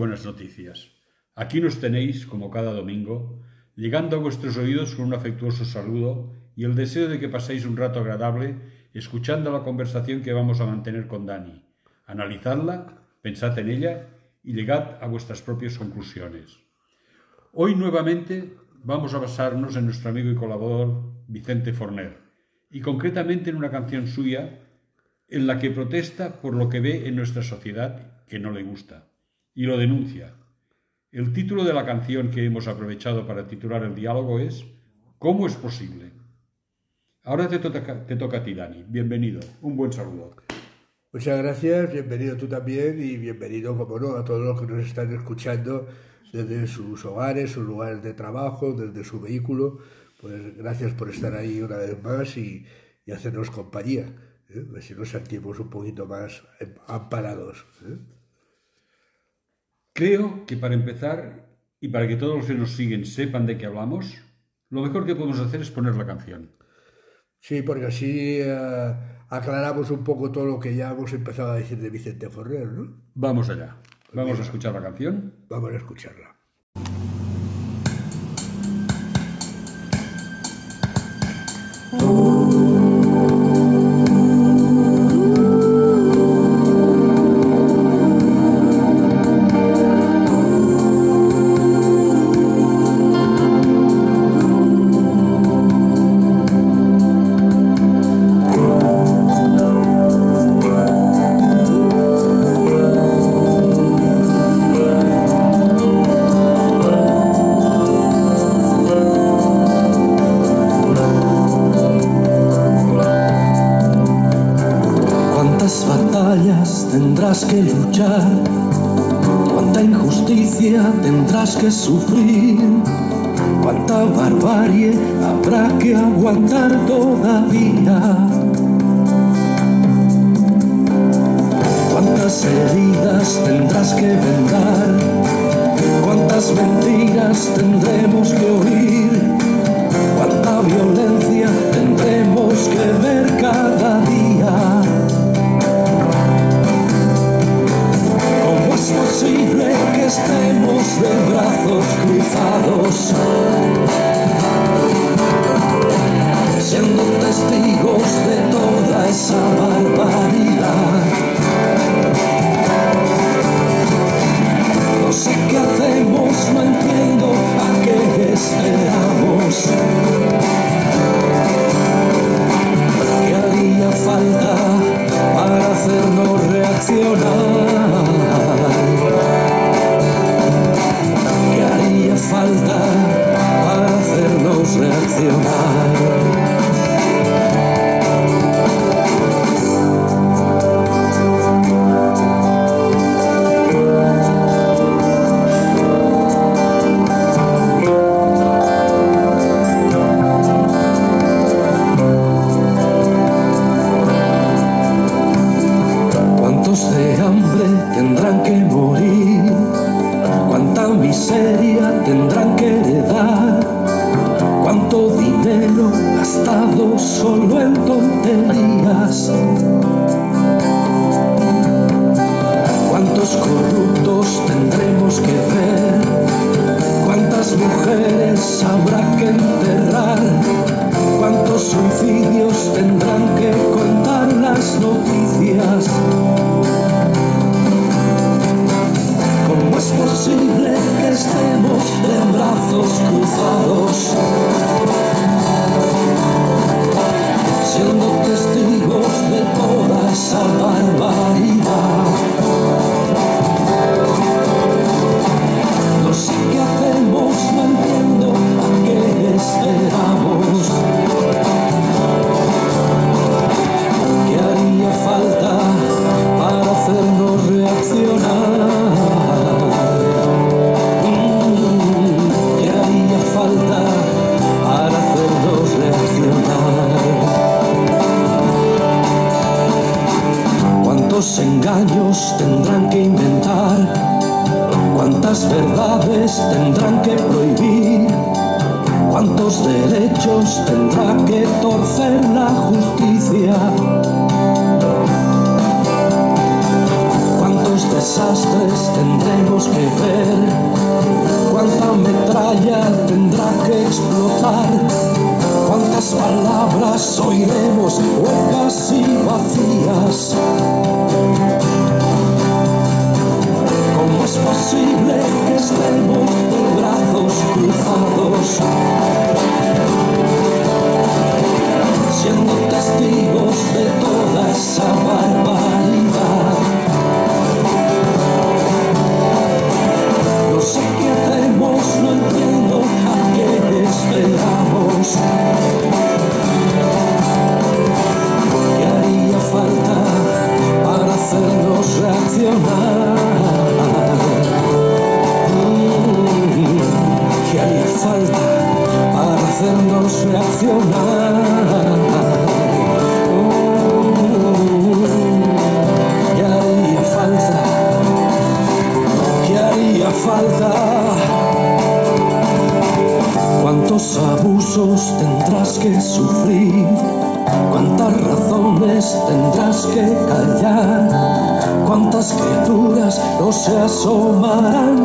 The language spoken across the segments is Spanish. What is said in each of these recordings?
Buenas Noticias, aquí nos tenéis, como cada domingo, llegando a vuestros oídos con un afectuoso saludo y el deseo de que paséis un rato agradable escuchando la conversación que vamos a mantener con Dani. Analizadla, pensad en ella y llegad a vuestras propias conclusiones. Hoy nuevamente vamos a basarnos en nuestro amigo y colaborador Vicente Forner, y concretamente en una canción suya en la que protesta por lo que ve en nuestra sociedad que no le gusta, y lo denuncia. El título de la canción que hemos aprovechado para titular el diálogo es ¿Cómo es posible? Ahora te toca, te toca a ti, Dani. Bienvenido. Un buen saludo. Muchas gracias, bienvenido tú también y bienvenido, como no, a todos los que nos están escuchando desde sus hogares, sus lugares de trabajo, desde su vehículo. Pues gracias por estar ahí una vez más y, hacernos compañía. ¿eh? Si nos sentimos un poquito más amparados. ¿eh? Creo que para empezar y para que todos los que nos siguen sepan de qué hablamos, lo mejor que podemos hacer es poner la canción. Sí, porque así eh, aclaramos un poco todo lo que ya hemos empezado a decir de Vicente Forrer, ¿no? Vamos allá. Vamos a escuchar la canción. Vamos a escucharla. Que luchar, cuánta injusticia tendrás que sufrir, cuánta barbarie habrá que aguantar todavía. Cuántas heridas tendrás que vendar, cuántas mentiras tendremos que oír, cuánta violencia tendremos que ver cada día. Posible que estemos de brazos cruzados, siendo testigos de toda esa barbaridad. No sé qué hacemos, no entiendo a qué esperamos. 죽게 cuántos engaños tendrán que inventar, cuántas verdades tendrán que prohibir, cuántos derechos tendrá que torcer la justicia, cuántos desastres tendremos que ver, cuánta metralla tendrá que explotar cuántas palabras oiremos huecas y vacías. ¿Cómo es posible que estemos de brazos cruzados? Siendo testigos de toda esa barbaridad. No sé qué hacemos, se asomarán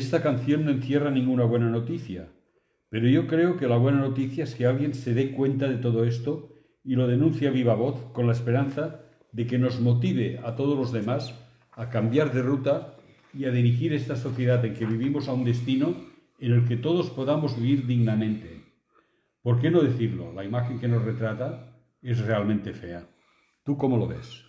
esta canción no encierra ninguna buena noticia, pero yo creo que la buena noticia es que alguien se dé cuenta de todo esto y lo denuncie a viva voz con la esperanza de que nos motive a todos los demás a cambiar de ruta y a dirigir esta sociedad en que vivimos a un destino en el que todos podamos vivir dignamente. ¿Por qué no decirlo? La imagen que nos retrata es realmente fea. ¿Tú cómo lo ves?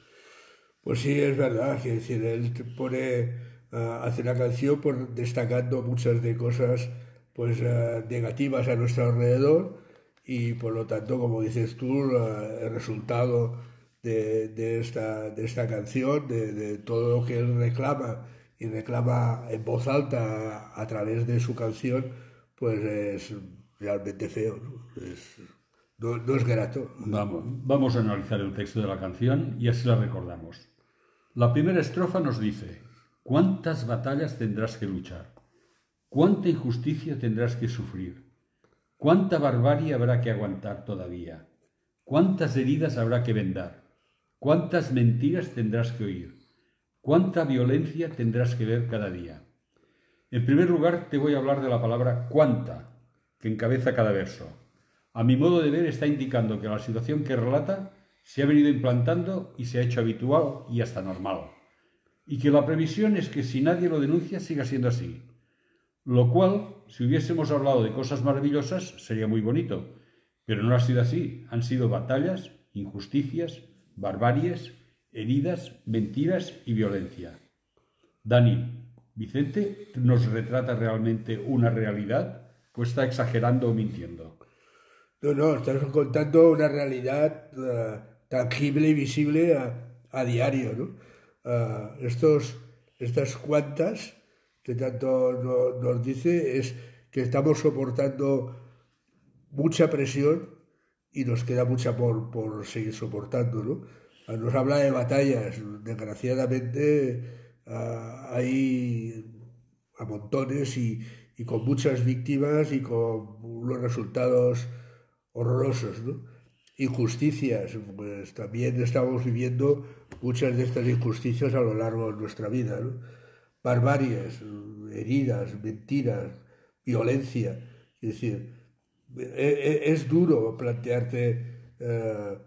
Pues sí, es verdad, que decir, él pone, hace una canción por, destacando muchas de cosas pues ah, negativas a nuestro alrededor y por lo tanto, como dices tú, ah, el resultado de, de esta, de esta canción, de, de todo lo que él reclama y reclama en voz alta a, a través de su canción, pues es realmente feo, ¿no? Es, no, no es grato. Vamos, vamos a analizar el texto de la canción y así la recordamos. La primera estrofa nos dice, ¿cuántas batallas tendrás que luchar? ¿Cuánta injusticia tendrás que sufrir? ¿Cuánta barbarie habrá que aguantar todavía? ¿Cuántas heridas habrá que vendar? ¿Cuántas mentiras tendrás que oír? ¿Cuánta violencia tendrás que ver cada día? En primer lugar, te voy a hablar de la palabra cuánta, que encabeza cada verso. A mi modo de ver, está indicando que la situación que relata se ha venido implantando y se ha hecho habitual y hasta normal. Y que la previsión es que si nadie lo denuncia siga siendo así. Lo cual, si hubiésemos hablado de cosas maravillosas, sería muy bonito. Pero no ha sido así. Han sido batallas, injusticias, barbaries, heridas, mentiras y violencia. Dani, ¿Vicente nos retrata realmente una realidad o está exagerando o mintiendo? No, no, estamos contando una realidad eh, tangible y visible a, a diario, ¿no? Eh, estos, estas cuantas que tanto no- nos dice es que estamos soportando mucha presión y nos queda mucha por, por seguir soportando, ¿no? Ah, Nos habla de batallas, desgraciadamente ah, hay a montones y, y con muchas víctimas y con unos resultados horrorosos, ¿no? Injusticias, pues también estamos viviendo muchas de estas injusticias a lo largo de nuestra vida, ¿no? Barbaries, heridas, mentiras, violencia, es decir, e- e- es duro plantearte eh,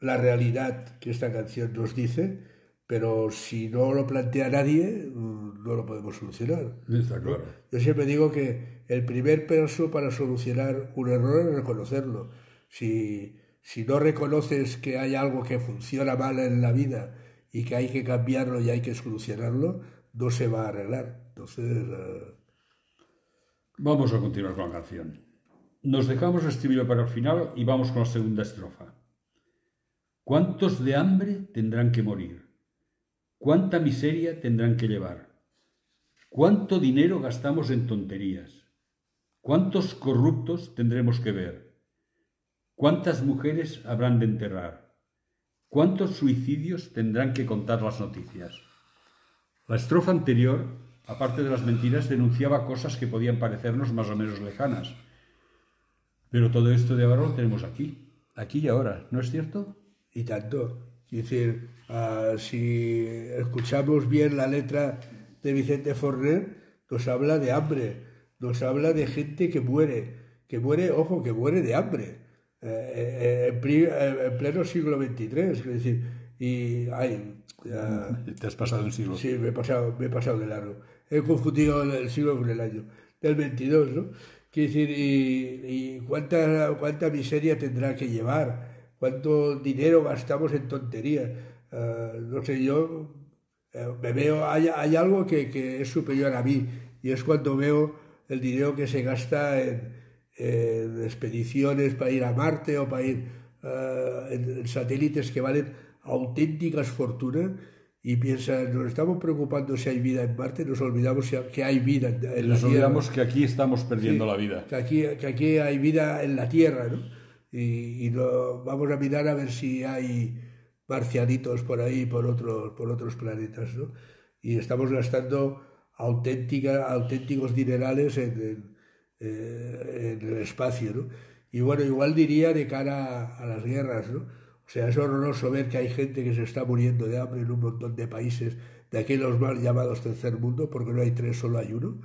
la realidad que esta canción nos dice, pero si no lo plantea nadie, mm, no lo podemos solucionar. Está claro. Yo siempre digo que el primer paso para solucionar un error es reconocerlo. Si, si no reconoces que hay algo que funciona mal en la vida y que hay que cambiarlo y hay que solucionarlo, no se va a arreglar. Entonces, eh, Vamos a continuar con la canción. Nos dejamos el estribillo para el final y vamos con la segunda estrofa. ¿Cuántos de hambre tendrán que morir? ¿Cuánta miseria tendrán que llevar? ¿Cuánto dinero gastamos en tonterías? ¿Cuántos corruptos tendremos que ver? ¿Cuántas mujeres habrán de enterrar? ¿Cuántos suicidios tendrán que contar las noticias? La estrofa anterior, aparte de las mentiras, denunciaba cosas que podían parecernos más o menos lejanas. Pero todo esto de ahora lo tenemos aquí, aquí y ahora, ¿no es cierto? y tanto. Es decir, ah, si escuchamos bien la letra de Vicente Forner, nos habla de hambre, nos habla de gente que muere, que muere, ojo, que muere de hambre, eh, eh, en, pri- eh, en pleno siglo XXIII, es decir, y ay, ya- Te has pasado un siglo. Sí, me he pasado, me he pasado de largo. He confundido el- siglo con el año. Del 22, ¿no? Quiere decir, y, y cuánta, cuánta miseria tendrá que llevar, cuánto dinero gastamos en tonterías. Ah, no sé, yo eh, me veo, hay, hay algo que, que es superior a mí, y es cuando veo el dinero que se gasta en, en expediciones para ir a Marte o para ir ah, en, en satélites que valen auténticas fortunas y piensan, nos estamos preocupando si hay vida en Marte, nos olvidamos si- que hay vida en, en Nos la Tierra. olvidamos que aquí estamos perdiendo Sí, la vida. Que aquí, que aquí hay vida en la Tierra, ¿no? Y, y no- vamos a mirar a ver si hay marcianitos por ahí, por otros, por otros planetas, ¿no? Y estamos gastando auténtica, auténticos dinerales en, en, eh, en el espacio, ¿no? Y bueno, igual diría de cara a las guerras, ¿no? O sea, es horroroso ver que hay gente que se está muriendo de hambre en un montón de países de aquellos mal llamados tercer mundo, porque no hay tres, solo hay uno.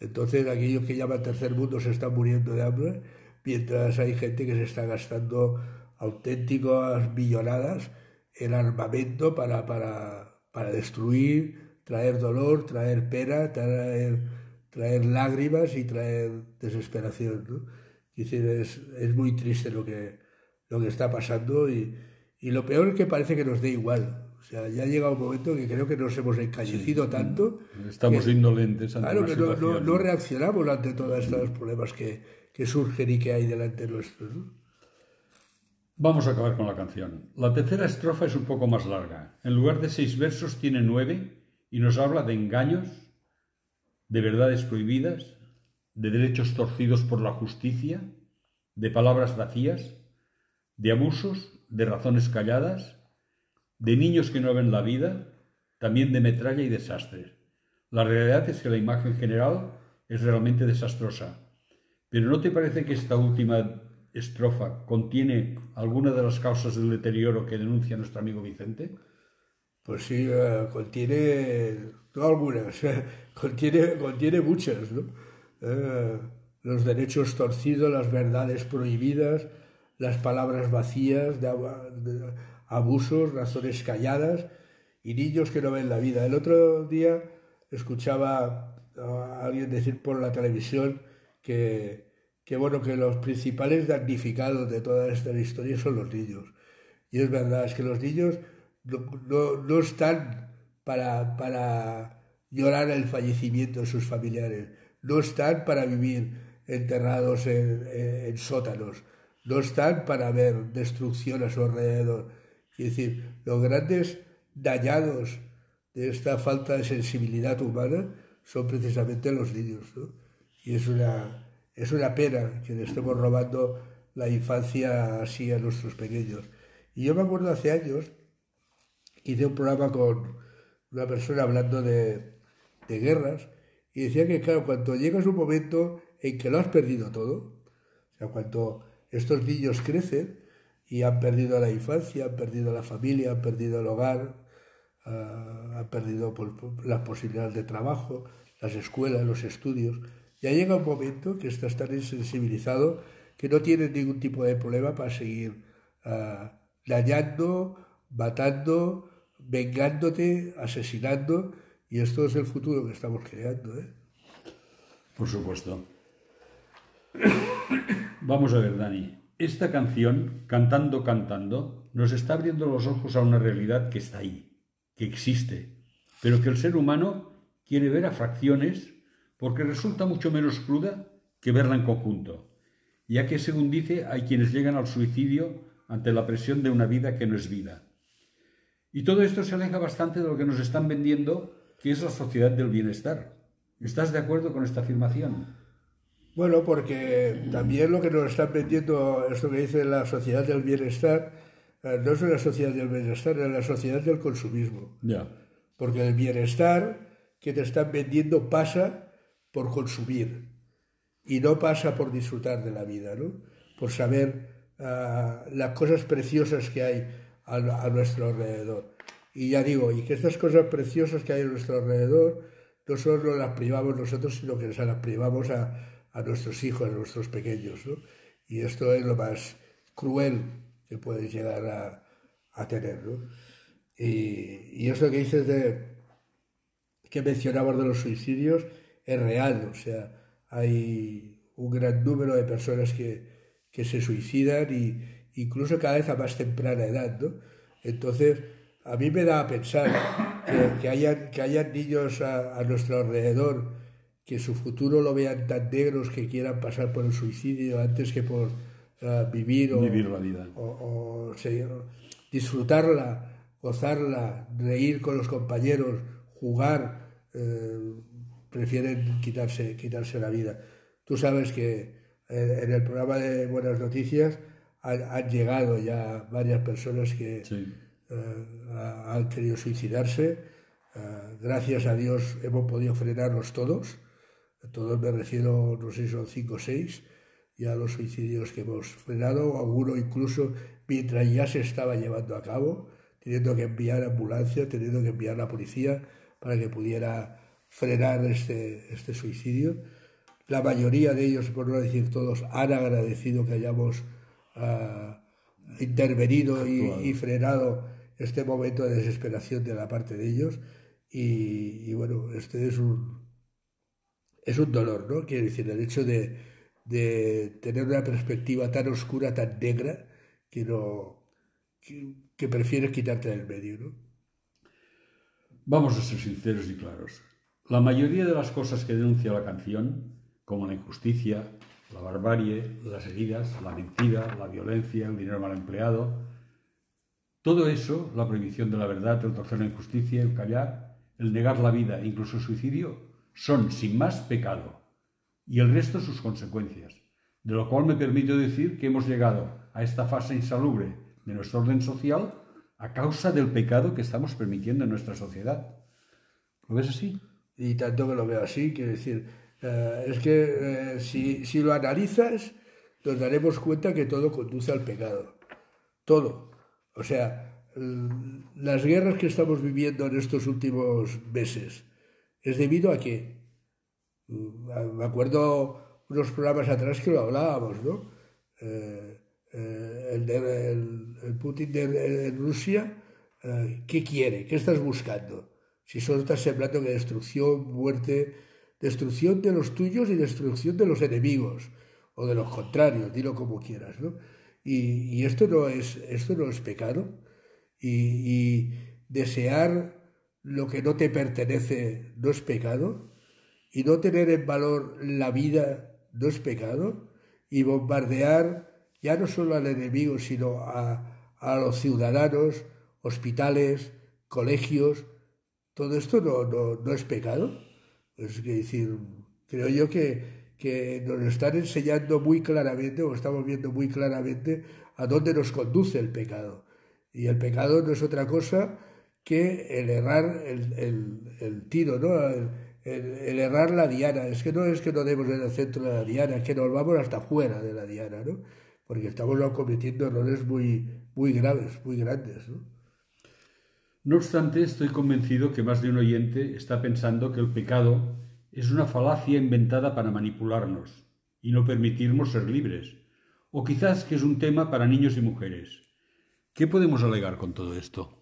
Entonces, aquellos que llaman tercer mundo se están muriendo de hambre, mientras hay gente que se está gastando auténticas millonadas en armamento para, para, para destruir, traer dolor, traer pena, traer, traer lágrimas y traer desesperación. ¿no? Es decir, es, es muy triste lo que, lo que está pasando y, y lo peor es que parece que nos dé igual. O sea, ya ha llegado un momento que creo que nos hemos encallecido tanto Estamos que- indolentes ante Claro que no, no reaccionamos ante todos estos problemas que, que surgen y que hay delante nuestro. ¿no? Vamos a acabar con la canción. La tercera estrofa es un poco más larga. En lugar de seis versos tiene nueve y nos habla de engaños, de verdades prohibidas, de derechos torcidos por la justicia, de palabras vacías, de abusos, de razones calladas, de niños que no ven la vida, también de metralla y desastres. La realidad es que la imagen general es realmente desastrosa. Pero ¿no te parece que esta última estrofa contiene alguna de las causas del deterioro que denuncia nuestro amigo Vicente? Pues sí, eh, contiene, no algunas, contiene, contiene muchas. Eh, los derechos torcidos, las verdades prohibidas, las palabras vacías, abusos, razones calladas y niños que no ven la vida. El otro día escuchaba a alguien decir por la televisión que, que bueno, que los principales damnificados de toda esta historia son los niños. Y es verdad, es que los niños no, no- no están para, llorar el fallecimiento de sus familiares, no están para vivir enterrados en, en sótanos, no están para ver destrucción a su alrededor. Es decir, los grandes dañados de esta falta de sensibilidad humana son precisamente los niños. ¿no? Y es una, es una pena que le estemos robando la infancia así a nuestros pequeños. Y yo me acuerdo hace años, hice un programa con una persona hablando de, de guerras y decía que, claro, cuando llegas un momento en que lo has perdido todo, o sea, cuando estos niños crecen y han perdido la infancia, han perdido la familia, han perdido el hogar, uh, han perdido pues, las posibilidades de trabajo, las escuelas, los estudios, ya llega un momento que estás tan insensibilizado que no tienes ningún tipo de problema para seguir uh, dañando, matando, vengándote, asesinando, y esto es el futuro que estamos creando. ¿eh? Por supuesto. Vamos a ver, Dani. Esta canción, Cantando, Cantando, nos está abriendo los ojos a una realidad que está ahí, que existe, pero que el ser humano quiere ver a fracciones porque resulta mucho menos cruda que verla en conjunto, ya que, según dice, hay quienes llegan al suicidio ante la presión de una vida que no es vida. Y todo esto se aleja bastante de lo que nos están vendiendo, que es la sociedad del bienestar. ¿Estás de acuerdo con esta afirmación? Bueno, porque también lo que nos están vendiendo, esto que dice la sociedad del bienestar, eh, no es una sociedad del bienestar, es la sociedad del consumismo. Ya. Porque el bienestar que te están vendiendo pasa por consumir y no pasa por disfrutar de la vida, ¿no? Por saber uh, las cosas preciosas que hay a, nuestro alrededor. Y ya digo, y que estas cosas preciosas que hay a nuestro alrededor no solo las privamos nosotros, sino que se las privamos a, a nuestros hijos, a nuestros pequeños, ¿no? Y esto es lo más cruel que puedes llegar a, a tener, ¿no? Y, y esto que dices de que mencionabas de los suicidios es real, o sea, hay un gran número de personas que, que se suicidan y incluso cada vez a más temprana edad, ¿no? Entonces, a mí me da a pensar que, que, hayan, que hayan niños a, a nuestro alrededor que su futuro lo vean tan negros que quieran pasar por el suicidio antes que por uh, vivir, o, Vivir la vida. o, disfrutarla, gozarla, reír con los compañeros, jugar, eh, prefieren quitarse, quitarse la vida. Tú sabes que eh, en el programa de Buenas Noticias han, han llegado ya varias personas que Sí. eh, han querido suicidarse. Eh, gracias a Dios hemos podido frenarlos todos. Todos me refiero, no sé si son cinco o seis, ya los suicidios que hemos frenado, alguno incluso mientras ya se estaba llevando a cabo, teniendo que enviar ambulancia, teniendo que enviar la policía para que pudiera frenar este, este suicidio. La mayoría de ellos, por no decir todos, han agradecido que hayamos uh, intervenido y, y, frenado este momento de desesperación de la parte de ellos. Y, y bueno, este es un, es un dolor, ¿no? Quiero decir, el hecho de, de tener una perspectiva tan oscura, tan negra, que, no, que, que prefieres quitarte del medio, ¿no? Vamos a ser sinceros y claros. La mayoría de las cosas que denuncia la canción, como la injusticia, la barbarie, las heridas, la mentira, la violencia, el dinero mal empleado, todo eso, la prohibición de la verdad, el torcer la injusticia, el callar, el negar la vida incluso el suicidio, son sin más pecado y el resto sus consecuencias, de lo cual me permito decir que hemos llegado a esta fase insalubre de nuestro orden social a causa del pecado que estamos permitiendo en nuestra sociedad. ¿Lo ves así? Y tanto que lo veo así, quiero decir, eh, es que eh, si, si lo analizas, nos daremos cuenta que todo conduce al pecado. Todo. O sea, las guerras que estamos viviendo en estos últimos meses es debido a que, me acuerdo unos programas atrás que lo hablábamos, ¿no? Eh, el, de, el, Putin de, Rusia, ¿qué quiere? ¿Qué estás buscando? Si solo estás sembrando que destrucción, muerte, destrucción de los tuyos y destrucción de los enemigos, o de los contrarios, dilo como quieras, ¿no? Y, esto, no es, esto no es pecado. Y, y desear lo que no te pertenece no es pecado, y no tener en valor la vida no es pecado, y bombardear ya no solo al enemigo, sino a, a los ciudadanos, hospitales, colegios, todo esto no, no, no es pecado. Es decir, creo yo que, que nos están enseñando muy claramente, o estamos viendo muy claramente, a dónde nos conduce el pecado. Y el pecado no es otra cosa que el errar el, el, el tiro, ¿no? El, el, errar la diana. Es que no es que no demos en el centro de la diana, es que nos vamos hasta fuera de la diana, ¿no? Porque estamos cometiendo errores muy, muy graves, muy grandes, ¿no? No obstante, estoy convencido que más de un oyente está pensando que el pecado es una falacia inventada para manipularnos y no permitirnos ser libres, o quizás que es un tema para niños y mujeres. ¿Qué podemos alegar con todo esto?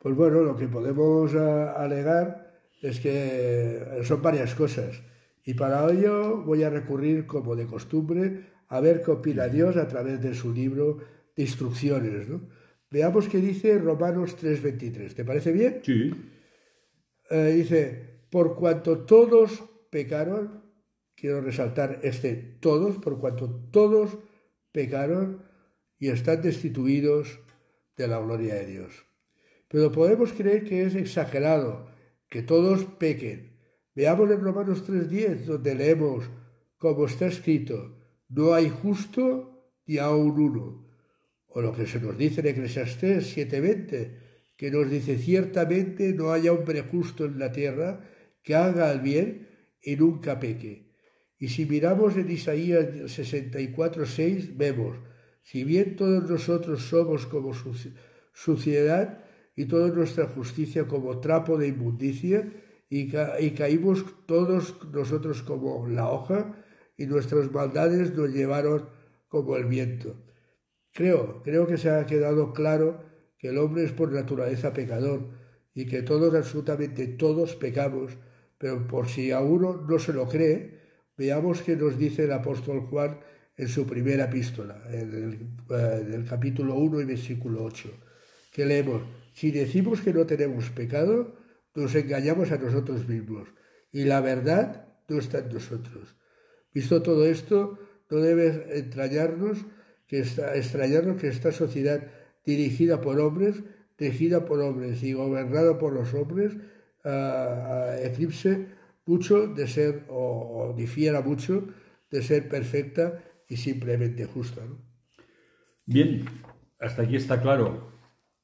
Pues bueno, lo que podemos uh, alegar es que son varias cosas. Y para ello voy a recurrir, como de costumbre, a ver qué opina Dios a través de su libro de instrucciones. ¿no? Veamos qué dice Romanos 3:23. ¿Te parece bien? Sí. Eh, dice, por cuanto todos pecaron, quiero resaltar este todos, por cuanto todos pecaron y están destituidos de la gloria de Dios. Pero podemos creer que es exagerado que todos pequen. Veamos en Romanos 3.10, donde leemos, como está escrito, no hay justo ni aun uno. O lo que se nos dice en Eclesiastés 7.20, que nos dice, ciertamente no haya hombre justo en la tierra que haga el bien y nunca peque. Y si miramos en Isaías 64.6, vemos, si bien todos nosotros somos como suciedad, y toda nuestra justicia como trapo de inmundicia, y, y caímos todos nosotros como la hoja, y nuestras maldades nos llevaron como el viento. Creo, creo que se ha quedado claro que el hombre es por naturaleza pecador y que todos, absolutamente todos pecamos, pero por si a uno no se lo cree, veamos qué nos dice el apóstol Juan en su primera epístola, en el, eh, en el capítulo 1 y versículo 8, que leemos, si decimos que no tenemos pecado, nos engañamos a nosotros mismos y la verdad no está en nosotros. Visto todo esto, no debe extrañarnos que esta, extrañarnos que esta sociedad dirigida por hombres, dirigida por hombres y gobernada por los hombres, uh, eclipse mucho de ser, o, o, difiera mucho de ser perfecta y simplemente justa. ¿no? Bien, hasta aquí está claro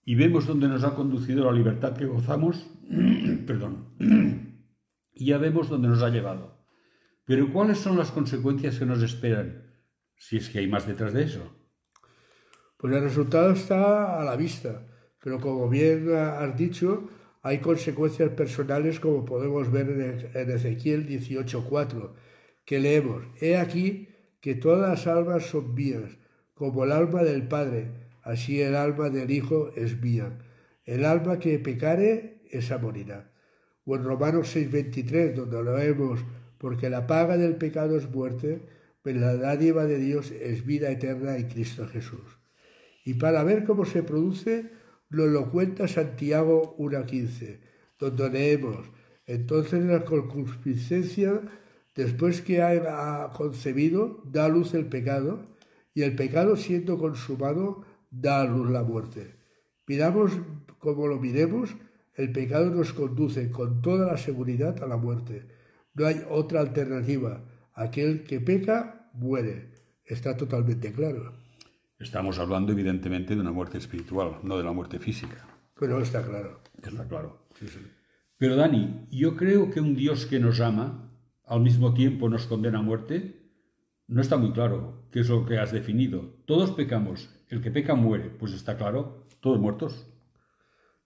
y vemos dónde nos ha conducido la libertad que gozamos, perdón, y ya vemos dónde nos ha llevado. Pero ¿cuáles son las consecuencias que nos esperan? Si es que hay más detrás de eso. Pues el resultado está a la vista, pero como bien has dicho, hay consecuencias personales como podemos ver en Ezequiel 18.4, que leemos, He aquí que todas las almas son mías, como el alma del Padre, así el alma del Hijo es mía. El alma que pecare, esa morirá. O en Romanos 6:23, donde lo vemos, porque la paga del pecado es muerte, pero la dádiva de Dios es vida eterna en Cristo Jesús. Y para ver cómo se produce, nos lo cuenta Santiago 1.15, donde leemos, entonces la concupiscencia, después que ha concebido, da a luz el pecado, y el pecado siendo consumado, da a luz la muerte. Miramos como lo miremos, el pecado nos conduce con toda la seguridad a la muerte. No hay otra alternativa. Aquel que peca, muere. Está totalmente claro. Estamos hablando evidentemente de una muerte espiritual, no de la muerte física. Pero está claro. Está claro. Sí, sí. Pero Dani, yo creo que un Dios que nos ama, al mismo tiempo nos condena a muerte, no está muy claro qué es lo que has definido. Todos pecamos, el que peca muere, pues está claro, todos muertos.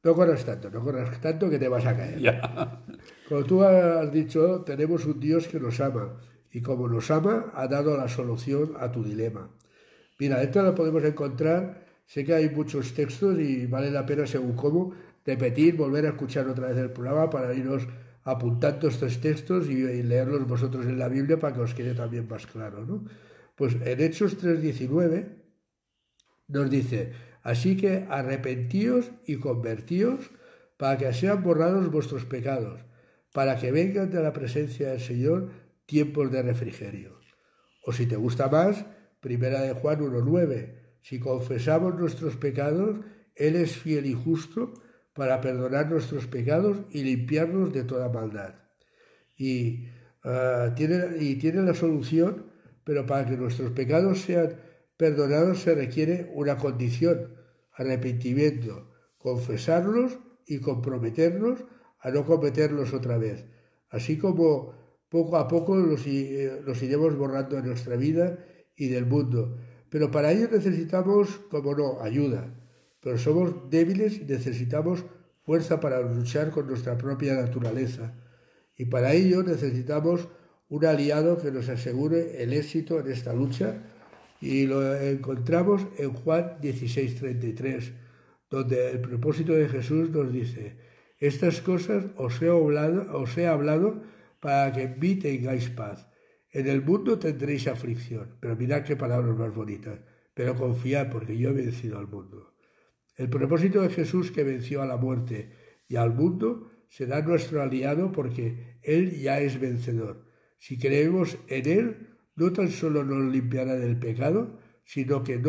No corras tanto, no corras tanto que te vas a caer. Ya. Como tú has dicho, tenemos un Dios que nos ama y como nos ama, ha dado la solución a tu dilema. Mira, esto lo podemos encontrar, sé que hay muchos textos y vale la pena, según cómo, repetir, volver a escuchar otra vez el programa para irnos apuntando estos textos y, y leerlos vosotros en la Biblia para que os quede también más claro. ¿no? Pues en Hechos 3.19 nos dice, así que arrepentíos y convertíos para que sean borrados vuestros pecados, para que vengan de la presencia del Señor tiempos de refrigerio. O si te gusta más, primera de Juan 1.9, si confesamos nuestros pecados, Él es fiel y justo para perdonar nuestros pecados y limpiarnos de toda maldad. Y, ah, tiene, y tiene la solución, pero para que nuestros pecados sean perdonados se requiere una condición, arrepentimiento, confesarlos y comprometernos a no cometerlos otra vez. Así como poco a poco los, eh, iremos borrando de nuestra vida y del mundo. Pero para ello necesitamos, como no, ayuda. Pero somos débiles y necesitamos fuerza para luchar con nuestra propia naturaleza. Y para ello necesitamos un aliado que nos asegure el éxito en esta lucha y lo encontramos en Juan 16:33, donde el propósito de Jesús nos dice, estas cosas os he hablado, os he hablado para que en mí tengáis paz. En el mundo tendréis aflicción, pero mirad qué palabras más bonitas, pero confiad porque yo he vencido al mundo. El propósito de Jesús que venció a la muerte y al mundo será nuestro aliado porque Él ya es vencedor. Si creemos en Él, no tan solo nos limpiará del pecado, sino que,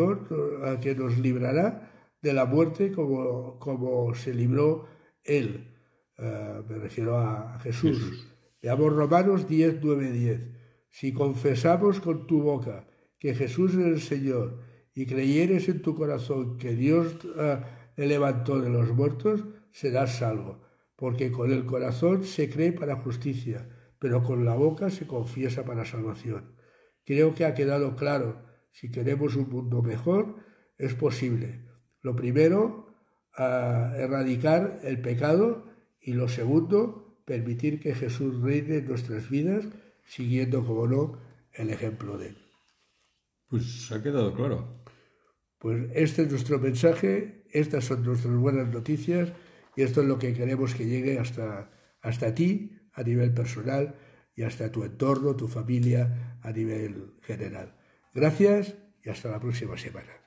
que nos librará de la muerte como, como se libró Él. Uh, me refiero a. Jesús. Veamos Romanos 10, 9, 10. Si confesamos con tu boca que Jesús es el Señor y creyeres en tu corazón que Dios uh, le levantó de los muertos, serás salvo. Porque con el corazón se cree para justicia, pero con la boca se confiesa para salvación. Creo que ha quedado claro, si queremos un mundo mejor, es posible. Lo primero, uh, erradicar el pecado y lo segundo, permitir que Jesús reine en nuestras vidas, siguiendo, como no, el ejemplo de Él. Pues ha quedado claro. Pues este es nuestro mensaje, estas son nuestras buenas noticias y esto es lo que queremos que llegue hasta, hasta ti a nivel personal y hasta tu entorno, tu familia a nivel general. Gracias y hasta la próxima semana.